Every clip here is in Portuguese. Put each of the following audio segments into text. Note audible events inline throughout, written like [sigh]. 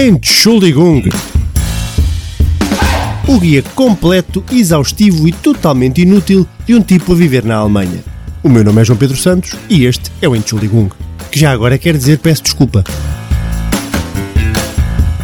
Entschuldigung. O guia completo, exaustivo e totalmente inútil de um tipo a viver na Alemanha. O meu nome é João Pedro Santos e este é o Entschuldigung, que já agora quer dizer peço desculpa.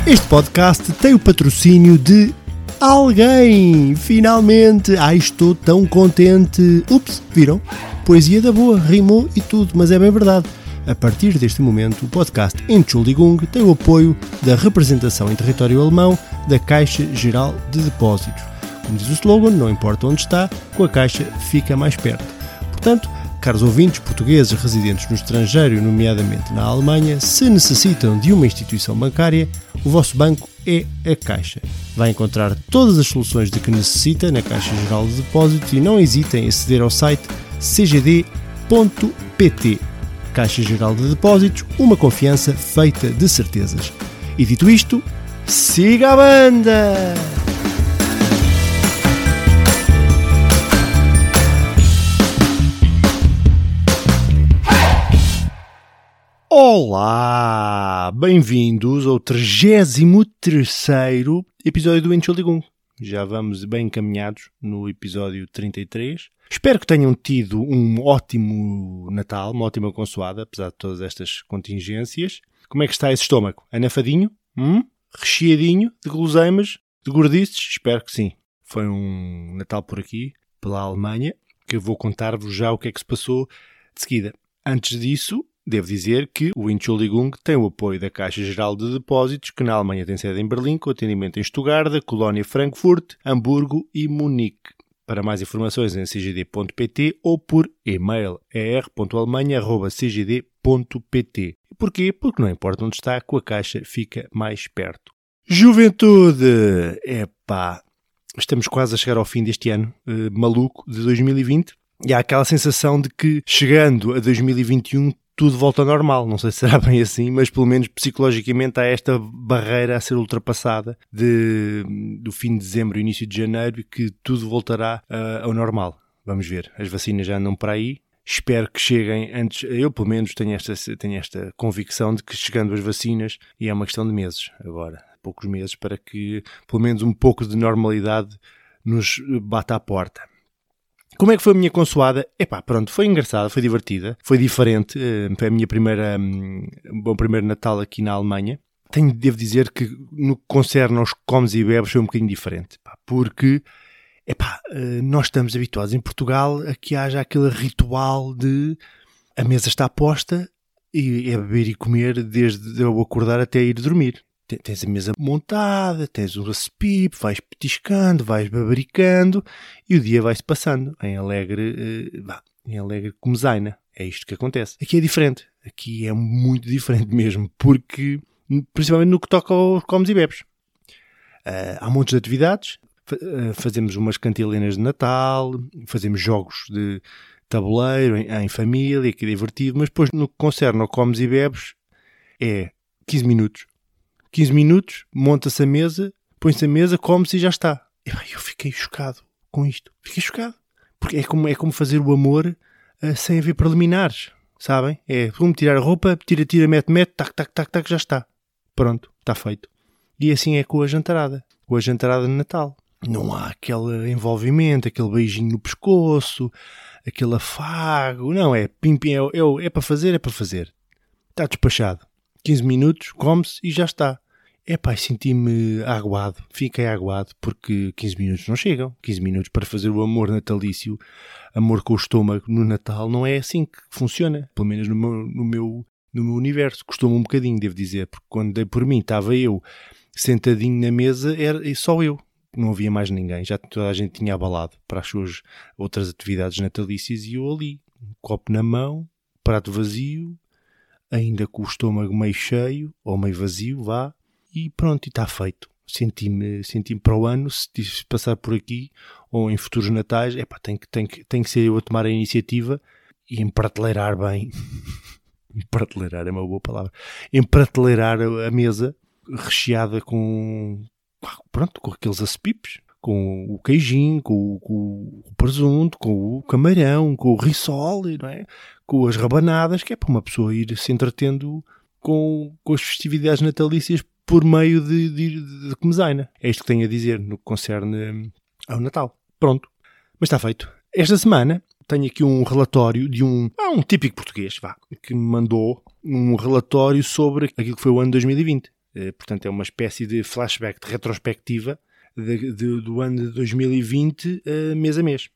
Este podcast tem o patrocínio de alguém! Finalmente! Ai, estou tão contente! Ups, viram? Poesia da boa, rimou e tudo, mas é bem verdade. A partir deste momento, o podcast Entschuldigung tem o apoio da representação em território alemão da Caixa Geral de Depósitos. Como diz o slogan, não importa onde está, com a Caixa fica mais perto. Portanto, caros ouvintes portugueses residentes no estrangeiro, nomeadamente na Alemanha, se necessitam de uma instituição bancária, o vosso banco é a Caixa. Vai encontrar todas as soluções de que necessita na Caixa Geral de Depósitos e não hesitem em aceder ao site cgd.pt. Caixa Geral de Depósitos, uma confiança feita de certezas. E dito isto, siga a banda! Olá! Bem-vindos ao 33 episódio do Entschuldigung. Já vamos bem encaminhados no episódio 33. Espero que tenham tido um ótimo Natal, uma ótima consoada, apesar de todas estas contingências. Como é que está esse estômago? Anafadinho? Hum? Recheadinho? De guloseimas? De gordices? Espero que sim. Foi um Natal por aqui, pela Alemanha, que eu vou contar-vos já o que é que se passou de seguida. Antes disso, Devo dizer que o Entschuldigung tem o apoio da Caixa Geral de Depósitos, que na Alemanha tem sede em Berlim, com atendimento em Stuttgart, Colónia Frankfurt, Hamburgo e Munique. Para mais informações em cgd.pt ou por e-mail er.alemanha.cgd.pt. Porquê? Porque não importa onde está, com a Caixa fica mais perto. Juventude! Epá, estamos quase a chegar ao fim deste ano uh, maluco de 2020 e há aquela sensação de que chegando a 2021 tudo volta ao normal. Não sei se será [laughs] bem assim, mas pelo menos psicologicamente há esta barreira a ser ultrapassada de, do fim de dezembro, início de janeiro, e que tudo voltará uh, ao normal. Vamos ver. As vacinas já andam para aí. Espero que cheguem antes. Eu, pelo menos, tenho esta, tenho esta convicção de que chegando as vacinas, e é uma questão de meses agora, poucos meses, para que pelo menos um pouco de normalidade nos bata à porta. Como é que foi a minha consoada? Epá, pronto, foi engraçada, foi divertida, foi diferente. Eh, foi a minha primeira, um, bom primeiro Natal aqui na Alemanha. Tenho, devo dizer que no que concerne aos comes e bebes foi um bocadinho diferente. porque, epá, eh, nós estamos habituados em Portugal a que haja aquele ritual de a mesa está posta e é beber e comer desde eu acordar até ir dormir tens a mesa montada, tens o recipipe, vais petiscando, vais babaricando e o dia vai-se passando em alegre, uh, em alegre comezaina. É isto que acontece. Aqui é diferente. Aqui é muito diferente mesmo, porque, principalmente no que toca aos comes e bebes. Uh, há montes de atividades. Uh, fazemos umas cantilenas de Natal, fazemos jogos de tabuleiro em, em família, que é divertido, mas depois no que concerne ao comes e bebes é 15 minutos 15 minutos, monta-se a mesa, põe-se a mesa, come-se e já está. Eu fiquei chocado com isto. Fiquei chocado. Porque é como, é como fazer o amor uh, sem haver preliminares. Sabem? É como tirar a roupa, tira, tira, mete, mete, tac, tac, tac, tac, já está. Pronto, está feito. E assim é com a jantarada. Com a jantarada de Natal. Não há aquele envolvimento, aquele beijinho no pescoço, aquele afago. Não, é pim, pim, é, é, é para fazer, é para fazer. Está despachado. 15 minutos, come-se e já está. É pá, senti-me aguado, fiquei aguado porque 15 minutos não chegam. 15 minutos para fazer o amor natalício, amor com o estômago no Natal, não é assim que funciona. Pelo menos no meu, no meu, no meu universo. Custou-me um bocadinho, devo dizer, porque quando dei por mim estava eu sentadinho na mesa, era só eu. Não havia mais ninguém, já toda a gente tinha abalado para as suas outras atividades natalícias e eu ali, um copo na mão, prato vazio, ainda com o estômago meio cheio ou meio vazio, vá, e pronto, e está feito. Senti-me senti para o ano, se passar por aqui ou em futuros natais, epá, tem, que, tem, que, tem que ser eu a tomar a iniciativa e emprateleirar bem. [laughs] emprateleirar é uma boa palavra. Emprateleirar a mesa recheada com, pronto, com aqueles acepipes, com o queijinho, com, com, o presunto, com o camarão, com o risole, não é? com as rabanadas, que é para uma pessoa ir se entretendo com, com as festividades natalícias por meio de, de, de comezaina. É isto que tenho a dizer no que concerne ao Natal. Pronto. Mas está feito. Esta semana tenho aqui um relatório de um, ah, um típico português, vá, que me mandou um relatório sobre aquilo que foi o ano 2020. Eh, portanto, é uma espécie de flashback, de retrospectiva de, de, do ano de 2020, uh, mês a mês.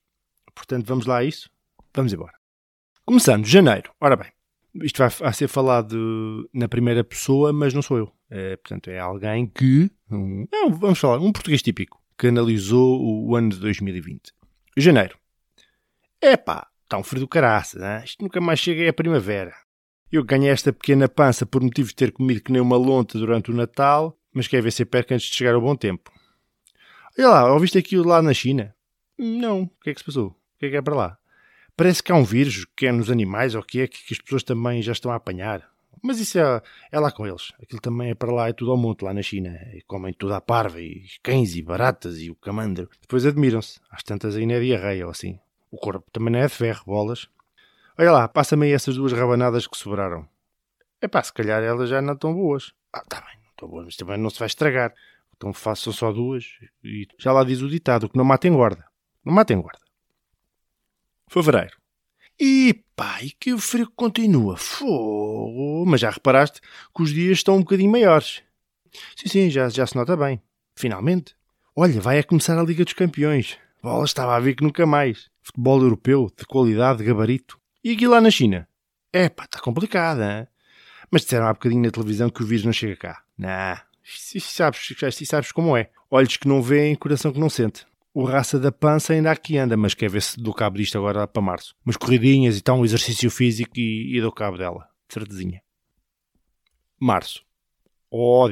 Portanto, vamos lá a isso? Vamos embora. Começando, janeiro. Ora bem, isto vai a ser falado na primeira pessoa, mas não sou eu. É, portanto, é alguém que. Não, vamos falar, um português típico que analisou o ano de 2020. Janeiro. Epá, está um frio do caraça, né? isto nunca mais chega à primavera. Eu ganhei esta pequena pança por motivo de ter comido que nem uma lonta durante o Natal, mas quer ver se perca antes de chegar ao bom tempo. Olha lá, ouviste aquilo lá na China? Não, o que é que se passou? O que é que é para lá? Parece que há um vírus que é nos animais ou que é que as pessoas também já estão a apanhar. Mas isso é, é lá com eles. Aquilo também é para lá, é tudo ao monte lá na China. E comem tudo à parva, e cães, e baratas, e o camandro. Depois admiram-se. Às tantas ainda é diarreia ou assim. O corpo também não é de ferro, bolas. Olha lá, passa-me aí essas duas rabanadas que sobraram. É pá, se calhar elas já não estão boas. Ah, tá bem, não estão boas, mas também não se vai estragar. Então façam só duas. E já lá diz o ditado, que não matem guarda. Não matem guarda. Fevereiro. E e que o frio continua. Fogo. Mas já reparaste que os dias estão um bocadinho maiores. Sim, sim, já, já se nota bem. Finalmente. Olha, vai a começar a Liga dos Campeões. Bola estava a ver que nunca mais. Futebol europeu, de qualidade, de gabarito. E aqui lá na China? É pá, está complicado, hein? Mas disseram há bocadinho na televisão que o vírus não chega cá. Não, e sabes, sabes como é. Olhos que não veem, coração que não sente. O raça da pança ainda aqui anda, mas quer ver se dou cabo disto agora para março. Umas corridinhas e tal, um exercício físico e, e dou cabo dela. Certezinha. Março. Oh,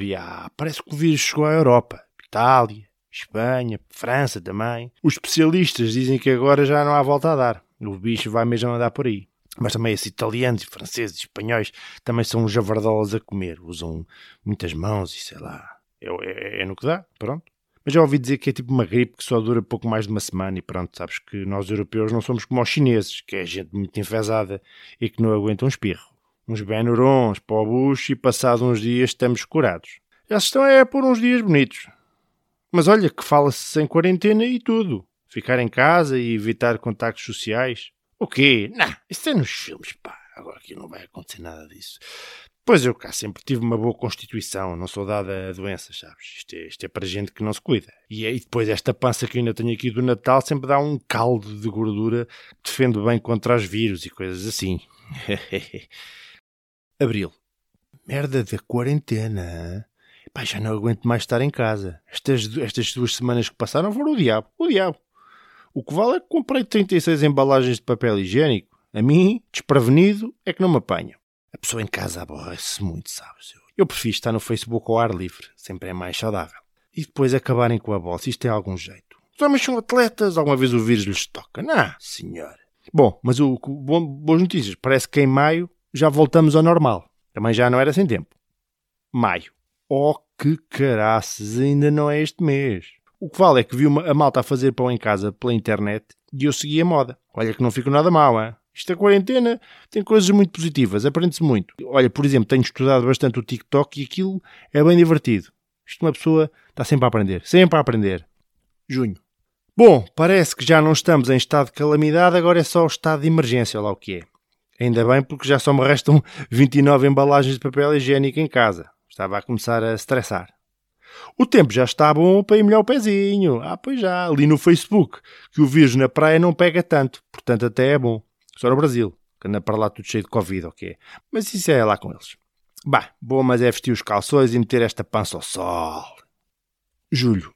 parece que o vírus chegou à Europa. Itália, Espanha, França também. Os especialistas dizem que agora já não há volta a dar. O bicho vai mesmo andar por aí. Mas também esses italianos, franceses, espanhóis também são javardolas a comer. Usam muitas mãos e sei lá. É, é, é, no que dá, pronto. Mas já ouvi dizer que é tipo uma gripe que só dura pouco mais de uma semana e pronto, sabes que nós europeus não somos como os chineses, que é gente muito enfesada e que não aguenta um espirro. Uns benurons para o bucho e passados uns dias estamos curados. Já estão é por uns dias bonitos. Mas olha que fala-se sem quarentena e tudo. Ficar em casa e evitar contactos sociais. O quê? Não, isso é nos filmes, pá. Agora aqui não vai acontecer nada disso. Pois eu cá sempre tive uma boa constituição, não sou dada a doenças, sabes? Isto é, isto é para gente que não se cuida. E depois esta pança que eu ainda tenho aqui do Natal sempre dá um caldo de gordura que defende bem contra os vírus e coisas assim. [laughs] Abril. Merda da quarentena. Pá, já não aguento mais estar em casa. Estas, estas duas semanas que passaram foram o diabo. O diabo. O que vale é que comprei 36 embalagens de papel higiênico. A mim, desprevenido, é que não me apanham. A pessoa em casa aborrece muito, sabes? Eu, eu prefiro estar no Facebook ao ar livre. Sempre é mais saudável. E depois acabarem com a bolsa. Isto tem algum jeito. Os homens são atletas. Alguma vez o vírus lhes toca? Não, senhor. Bom, mas o, bom, boas notícias. Parece que em maio já voltamos ao normal. Também já não era sem tempo. Maio. Oh, que caraças, ainda não é este mês. O que vale é que vi uma, a malta a fazer pão em casa pela internet e eu segui a moda. Olha que não fico nada mal, hein? Isto a quarentena tem coisas muito positivas, aprende-se muito. Olha, por exemplo, tenho estudado bastante o TikTok e aquilo é bem divertido. Isto uma pessoa está sempre a aprender, sempre a aprender. Junho. Bom, parece que já não estamos em estado de calamidade, agora é só o estado de emergência, lá o que é. Ainda bem porque já só me restam [laughs] 29 embalagens de papel higiênico em casa. Estava a começar a estressar. O tempo já está bom para ir melhor o pezinho. Ah, pois já, ali no Facebook, que o vírus na praia não pega tanto, portanto até é bom. Só no Brasil, que anda para lá tudo cheio de Covid, ok? Mas isso é lá com eles. Bah, bom, mas é vestir os calções e meter esta pança ao sol. Julho.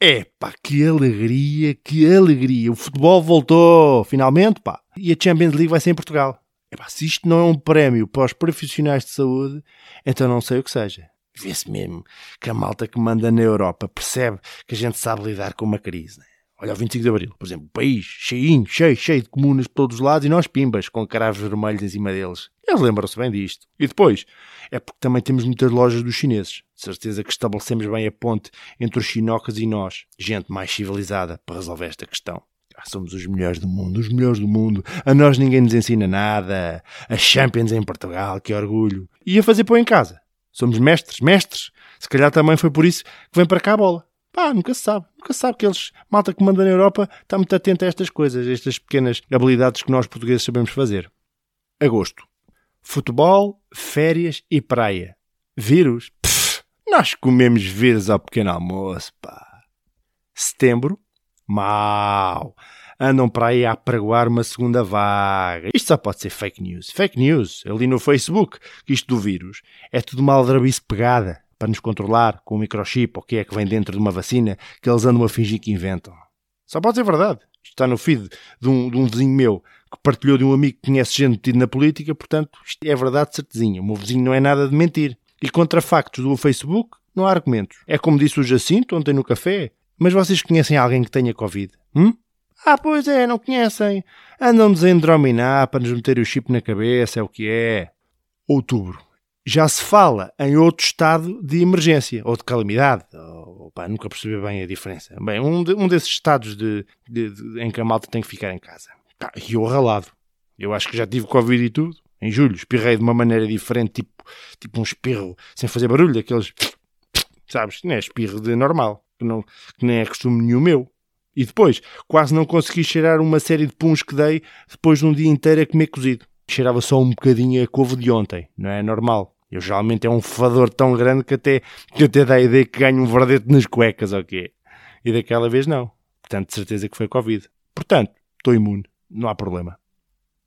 Epá, que alegria, que alegria. O futebol voltou, finalmente, pá. E a Champions League vai ser em Portugal. Epá, se isto não é um prémio para os profissionais de saúde, então não sei o que seja. Vê-se mesmo que a malta que manda na Europa percebe que a gente sabe lidar com uma crise. Né? Olha, o 25 de Abril, por exemplo, o país cheinho, cheio, cheio de comunas por todos os lados e nós pimbas, com caravos vermelhos em cima deles. Eles lembram-se bem disto. E depois, é porque também temos muitas lojas dos chineses. De certeza que estabelecemos bem a ponte entre os chinocas e nós, gente mais civilizada, para resolver esta questão. Ah, somos os melhores do mundo, os melhores do mundo. A nós ninguém nos ensina nada. A Champions em Portugal, que orgulho. E a fazer pão em casa. Somos mestres, mestres. Se calhar também foi por isso que vem para cá a bola. Pá, nunca se sabe. Nunca se sabe que eles, malta que manda na Europa, está muito atento a estas coisas, a estas pequenas habilidades que nós portugueses sabemos fazer. Agosto. Futebol, férias e praia. Vírus? Pff, nós comemos vírus ao pequeno almoço, pá. Setembro? Mau. Andam para aí a pregoar uma segunda vaga. Isto só pode ser fake news. Fake news, ali no Facebook, que isto do vírus é tudo uma pegada para nos controlar com o microchip ou o que é que vem dentro de uma vacina que eles andam a fingir que inventam. Só pode ser verdade. Isto está no feed de um, de um vizinho meu que partilhou de um amigo que conhece gente metido na política, portanto, isto é verdade certezinha. O meu vizinho não é nada de mentir. E contra factos do Facebook, não há argumentos. É como disse o Jacinto ontem no café. Mas vocês conhecem alguém que tenha Covid? Hum? Ah, pois é, não conhecem. Andam-nos a endrominar para nos meter o chip na cabeça, é o que é. Outubro. Já se fala em outro estado de emergência ou de calamidade. Pá, nunca percebi bem a diferença. Bem, um, de, um desses estados de, de, de, em que a malta tem que ficar em casa. Pá, e eu ralado. Eu acho que já tive Covid e tudo. Em julho, espirrei de uma maneira diferente, tipo, tipo um espirro sem fazer barulho, aqueles. Sabes? Não é espirro de normal que, não, que nem é costume nenhum meu. E depois, quase não consegui cheirar uma série de puns que dei depois de um dia inteiro a comer cozido. Cheirava só um bocadinho a couve de ontem, não é normal. Eu geralmente é um fador tão grande que até, que até dá a ideia que ganho um verdete nas cuecas, ok? E daquela vez não. Portanto, de certeza que foi Covid. Portanto, estou imune. Não há problema.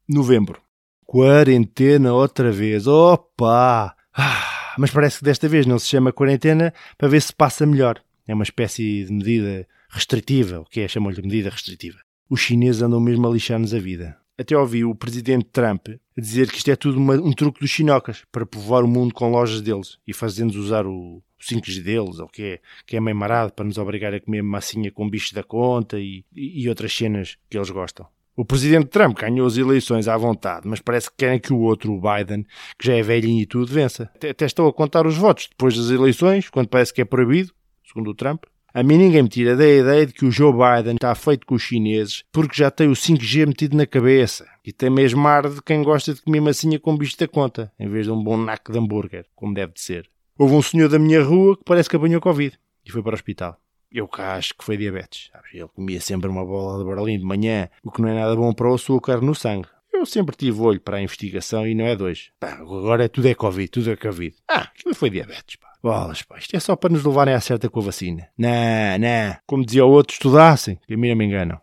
Novembro. Quarentena outra vez. Opa! Ah, mas parece que desta vez não se chama quarentena para ver se passa melhor. É uma espécie de medida restritiva, o que é? Chamam-lhe medida restritiva. Os chineses andam mesmo a lixar-nos a vida. Até ouvi o presidente Trump dizer que isto é tudo uma, um truque dos chinocas para povoar o mundo com lojas deles e fazendo-nos usar o, 5G deles, ou que é, que é meio marado para nos obrigar a comer massinha com bicho da conta e, e, e outras cenas que eles gostam. O presidente Trump ganhou as eleições à vontade, mas parece que querem que o outro, o Biden, que já é velhinho e tudo, vença. Até, até estão a contar os votos depois das eleições, quando parece que é proibido, segundo o Trump. A mim ninguém me tira da ideia de que o Joe Biden está feito com os chineses porque já tem o 5G metido na cabeça e tem mesmo ar de quem gosta de comer massinha com bicho da conta, em vez de um bom naco de hambúrguer, como deve de ser. Houve um senhor da minha rua que parece que apanhou Covid e foi para o hospital. Eu cá acho que foi diabetes. Ele comia sempre uma bola de Berlim de manhã, o que não é nada bom para o açúcar no sangue. Eu sempre tive olho para a investigação e não é dois. Pá, agora tudo é Covid, tudo é Covid. Ah, aquilo foi diabetes, pá. Bolas, pá, isto é só para nos levarem à certa com a vacina. Não, não. Como dizia o outro, estudassem, que a mim não me enganam.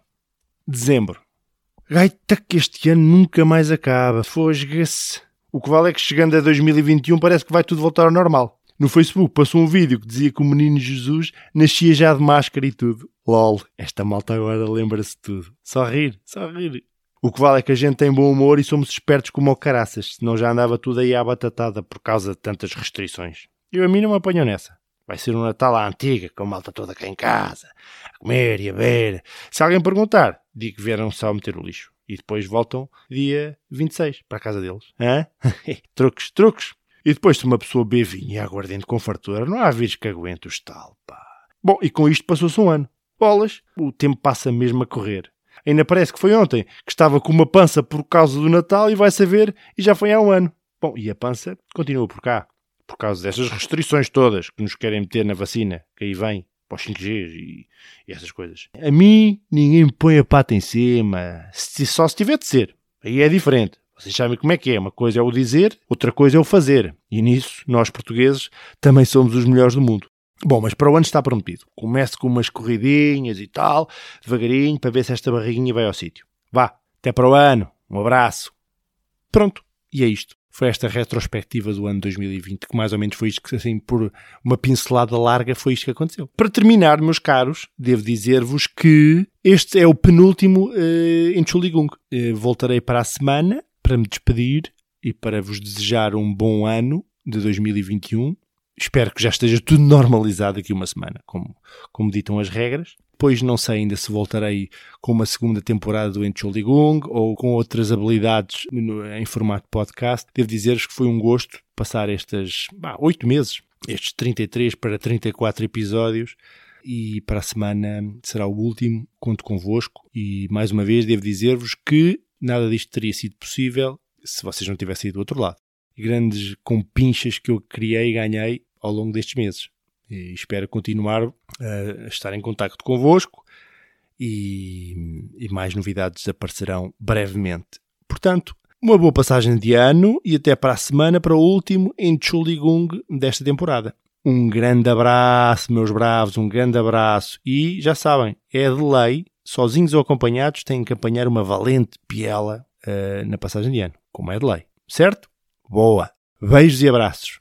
Dezembro. Gaita que este ano nunca mais acaba. Fosga-se. O que vale é que chegando a 2021 parece que vai tudo voltar ao normal. No Facebook passou um vídeo que dizia que o menino Jesus nascia já de máscara e tudo. LOL, esta malta agora lembra-se de tudo. Só rir, só rir. O que vale é que a gente tem bom humor e somos espertos como o caraças, senão já andava tudo aí à batatada por causa de tantas restrições. Eu a mim não me apanho nessa. Vai ser um Natal à antiga, com a malta toda cá em casa, a comer e a beber. Se alguém perguntar, digo que vieram só meter o lixo. E depois voltam dia 26 para a casa deles. Hã? [laughs] truques, truques. E depois, se uma pessoa bebe vinho e aguardente com fartura, não há vírus que aguente o tal, pá. Bom, e com isto passou-se um ano. Bolas, o tempo passa mesmo a correr. Ainda parece que foi ontem, que estava com uma pança por causa do Natal e vai saber, e já foi há um ano. Bom, e a pança continua por cá por causa dessas restrições todas que nos querem meter na vacina, que aí vem, para os 5G e, e essas coisas. A mim, ninguém me põe a pata em cima, se, só se tiver de ser. Aí é diferente. Vocês sabem como é que é. Uma coisa é o dizer, outra coisa é o fazer. E nisso, nós portugueses também somos os melhores do mundo. Bom, mas para o ano está prometido. Comece com umas corridinhas e tal, devagarinho, para ver se esta barriguinha vai ao sítio. Vá, até para o ano. Um abraço. Pronto, e é isto foi esta retrospectiva do ano 2020, que mais ou menos foi isto que, assim, por uma pincelada larga, foi isto que aconteceu. Para terminar, meus caros, devo dizer-vos que este é o penúltimo uh, em Chuligung. Uh, voltarei para a semana para me despedir e para vos desejar um bom ano de 2021. Espero que já esteja tudo normalizado aqui uma semana, como, como ditam as regras. Depois não sei ainda se voltarei com uma segunda temporada do Entschuldigung ou com outras habilidades em formato podcast. Devo dizer-vos que foi um gosto passar estas oito meses, estes 33 para 34 episódios e para a semana será o último. Conto convosco e mais uma vez devo dizer-vos que nada disto teria sido possível se vocês não tivessem ido do outro lado. Grandes compinchas que eu criei e ganhei ao longo destes meses. E espero continuar a estar em contacto convosco e, e mais novidades aparecerão brevemente. Portanto, uma boa passagem de ano e até para a semana para o último Entschuldigung desta temporada. Um grande abraço, meus bravos, um grande abraço. E já sabem, é de lei, sozinhos ou acompanhados, têm que apanhar uma valente piela uh, na passagem de ano, como é de lei. Certo? Boa! Beijos e abraços.